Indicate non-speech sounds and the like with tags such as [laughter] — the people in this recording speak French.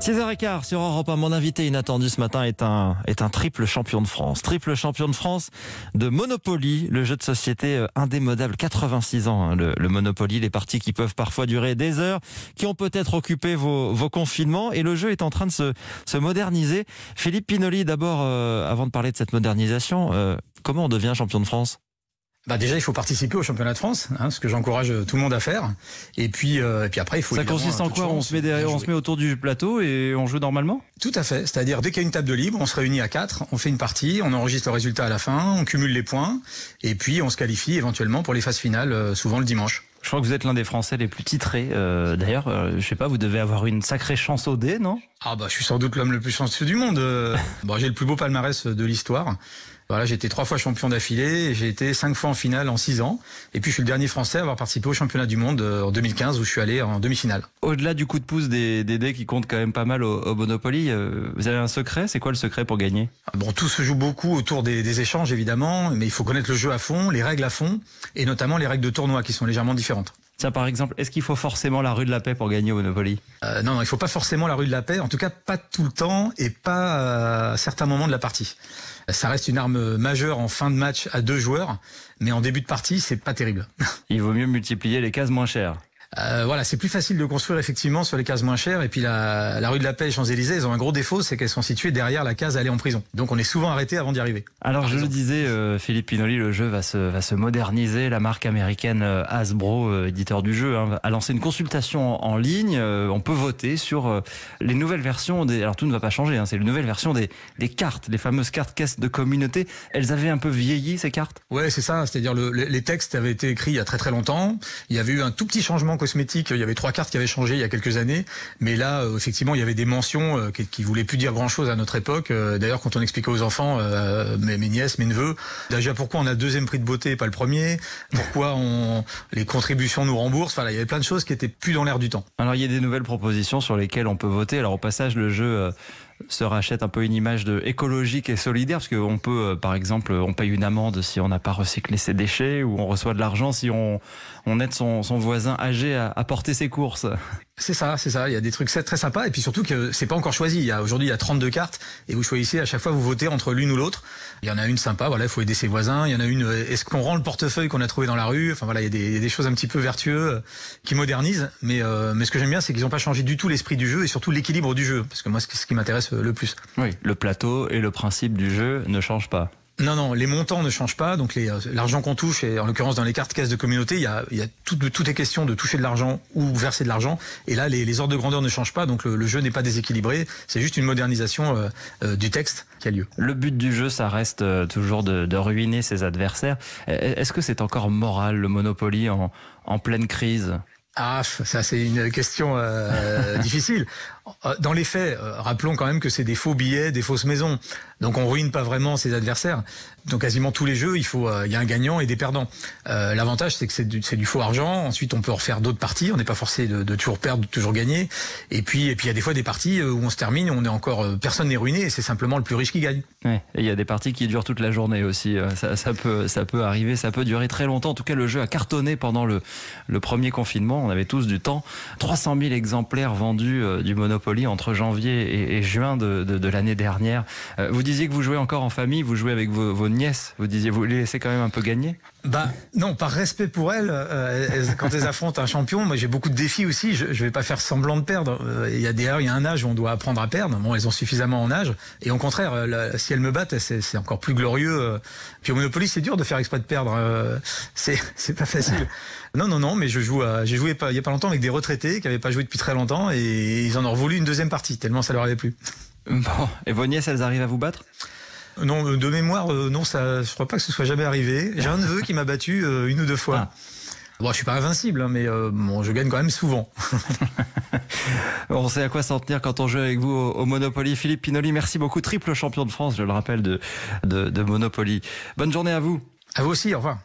6h15 sur Europe 1. Mon invité inattendu ce matin est un, est un triple champion de France. Triple champion de France de Monopoly, le jeu de société euh, indémodable. 86 ans, hein, le, le, Monopoly, les parties qui peuvent parfois durer des heures, qui ont peut-être occupé vos, vos confinements. Et le jeu est en train de se, se moderniser. Philippe Pinoli, d'abord, euh, avant de parler de cette modernisation, euh, comment on devient champion de France? Bah déjà, il faut participer au championnat de France, hein, ce que j'encourage tout le monde à faire. Et puis, euh, et puis après, il faut. Ça consiste en quoi On se met derrière, on se met autour du plateau et on joue normalement? Tout à fait. C'est-à-dire dès qu'il y a une table de libre, on se réunit à quatre, on fait une partie, on enregistre le résultat à la fin, on cumule les points, et puis on se qualifie éventuellement pour les phases finales, euh, souvent le dimanche. Je crois que vous êtes l'un des Français les plus titrés. Euh, D'ailleurs, euh, je sais pas, vous devez avoir une sacrée chance au dé, non? Ah bah, je suis sans doute l'homme le plus chanceux du monde. [laughs] bon, j'ai le plus beau palmarès de l'histoire. Voilà, j'ai été trois fois champion d'affilée j'ai été cinq fois en finale en six ans. Et puis je suis le dernier Français à avoir participé au championnat du monde en 2015 où je suis allé en demi-finale. Au-delà du coup de pouce des, des dés qui comptent quand même pas mal au, au Monopoly, euh, vous avez un secret? C'est quoi le secret pour gagner? Bon, tout se joue beaucoup autour des, des, échanges évidemment, mais il faut connaître le jeu à fond, les règles à fond, et notamment les règles de tournoi qui sont légèrement différentes. Tiens, par exemple, est-ce qu'il faut forcément la rue de la paix pour gagner au Monopoly? Euh, Non, non, il faut pas forcément la rue de la paix. En tout cas, pas tout le temps et pas à certains moments de la partie. Ça reste une arme majeure en fin de match à deux joueurs, mais en début de partie, c'est pas terrible. [laughs] Il vaut mieux multiplier les cases moins chères. Euh, voilà, c'est plus facile de construire effectivement sur les cases moins chères. Et puis la, la rue de la Paix et Champs-Élysées, elles ont un gros défaut, c'est qu'elles sont situées derrière la case aller en prison. Donc on est souvent arrêté avant d'y arriver. Alors je le disais, euh, Philippe Pinoli, le jeu va se, va se moderniser. La marque américaine euh, Hasbro, euh, éditeur du jeu, hein, a lancé une consultation en, en ligne. Euh, on peut voter sur les nouvelles versions des. Alors tout ne va pas changer, hein, c'est les nouvelles versions des, des cartes, les fameuses cartes caisses de communauté. Elles avaient un peu vieilli ces cartes? Ouais, c'est ça. C'est-à-dire le, les textes avaient été écrits il y a très très longtemps. Il y avait eu un tout petit changement cosmétique. Il y avait trois cartes qui avaient changé il y a quelques années, mais là, euh, effectivement, il y avait des mentions euh, qui, qui voulaient plus dire grand-chose à notre époque. Euh, D'ailleurs, quand on expliquait aux enfants, mes, mes, nièces, mes neveux, déjà pourquoi on a deuxième prix de beauté et pas le premier, pourquoi [laughs] on les contributions nous remboursent? Enfin, là, il y avait plein de choses qui étaient plus dans l'air du temps. Alors, il y a des nouvelles propositions sur lesquelles on peut voter. Alors, au passage, le jeu se rachète un peu une image de écologique et solidaire parce qu'on peut, par exemple, on paye une amende si on n'a pas recyclé ses déchets ou on reçoit de l'argent si on, aide son, son voisin âgé à, à porter ses courses. C'est ça, c'est ça. Il y a des trucs très sympas et puis surtout que c'est pas encore choisi. Il y a aujourd'hui il y a 32 cartes et vous choisissez à chaque fois vous votez entre l'une ou l'autre. Il y en a une sympa, voilà, il faut aider ses voisins. Il y en a une, est-ce qu'on rend le portefeuille qu'on a trouvé dans la rue? Enfin voilà, il y, a des, choses un petit peu vertueuses qui modernisent. Mais euh, mais ce que j'aime bien, c'est qu'ils n'ont pas changé du tout l'esprit du jeu et surtout l'équilibre du jeu, parce que moi c'est ce qui m'intéresse le plus. Oui, le plateau et le principe du jeu ne changent pas. Non, non, les montants ne changent pas. Donc l'argent qu'on touche, et en l'occurrence dans les cartes caisses de communauté, il y a, il y a tout, tout est question de toucher de l'argent ou verser de l'argent. Et là, les, les, ordres de grandeur ne changent pas, donc le, le jeu n'est pas déséquilibré. C'est juste une modernisation euh, euh, du texte qui a lieu. Le but du jeu, ça reste euh, toujours de, de ruiner ses adversaires. Est-ce que c'est encore moral le Monopoly en, en pleine crise? Ah, ça c'est une question euh, [laughs] difficile. Dans les faits, euh, rappelons quand même que c'est des faux billets, des fausses maisons. Donc on ruine pas vraiment ses adversaires. Dans quasiment tous les jeux, il euh, y a un gagnant et des perdants. Euh, L'avantage, c'est que c'est du, faux argent. Ensuite, on peut refaire d'autres parties. On n'est pas forcé de, toujours perdre, de toujours gagner. Et puis, et puis il y a des fois des parties où on se termine, on est encore personne n'est ruiné et c'est simplement le plus riche qui gagne. Ouais, et il y a des parties qui durent toute la journée aussi. Ça, peut, ça peut arriver, ça peut durer très longtemps. En tout cas, le jeu a cartonné pendant le, premier confinement. On avait tous du temps. 300 000 exemplaires vendus du Monopoly entre janvier et, juin de, de, l'année dernière. vous disiez que vous jouez encore en famille, vous jouez avec vos, nièces. Vous disiez, vous les laissez quand même un peu gagner? Bah non, par respect pour elles, euh, elles quand elles affrontent un champion, moi j'ai beaucoup de défis aussi. Je, je vais pas faire semblant de perdre. Euh, il y a d'ailleurs il y a un âge où on doit apprendre à perdre. Bon, elles ont suffisamment en âge. Et au contraire, euh, si elles me battent, c'est encore plus glorieux. Puis au Monopoly, c'est dur de faire exprès de perdre. Euh, c'est pas facile. Non, non, non, mais je joue. J'ai joué il y a pas longtemps avec des retraités qui avaient pas joué depuis très longtemps et ils en ont voulu une deuxième partie tellement ça leur avait plu. Bon, et vos nièces, elles arrivent à vous battre? Non, de mémoire, euh, non, ça, je crois pas que ce soit jamais arrivé. J'ai un neveu qui m'a battu euh, une ou deux fois. Ah. Bon, je suis pas invincible, hein, mais euh, bon, je gagne quand même souvent. [laughs] on sait à quoi s'en tenir quand on joue avec vous au, au, Monopoly. Philippe Pinoli, merci beaucoup, triple champion de France, je le rappelle, de, de, de Monopoly. Bonne journée à vous. À vous aussi, au revoir.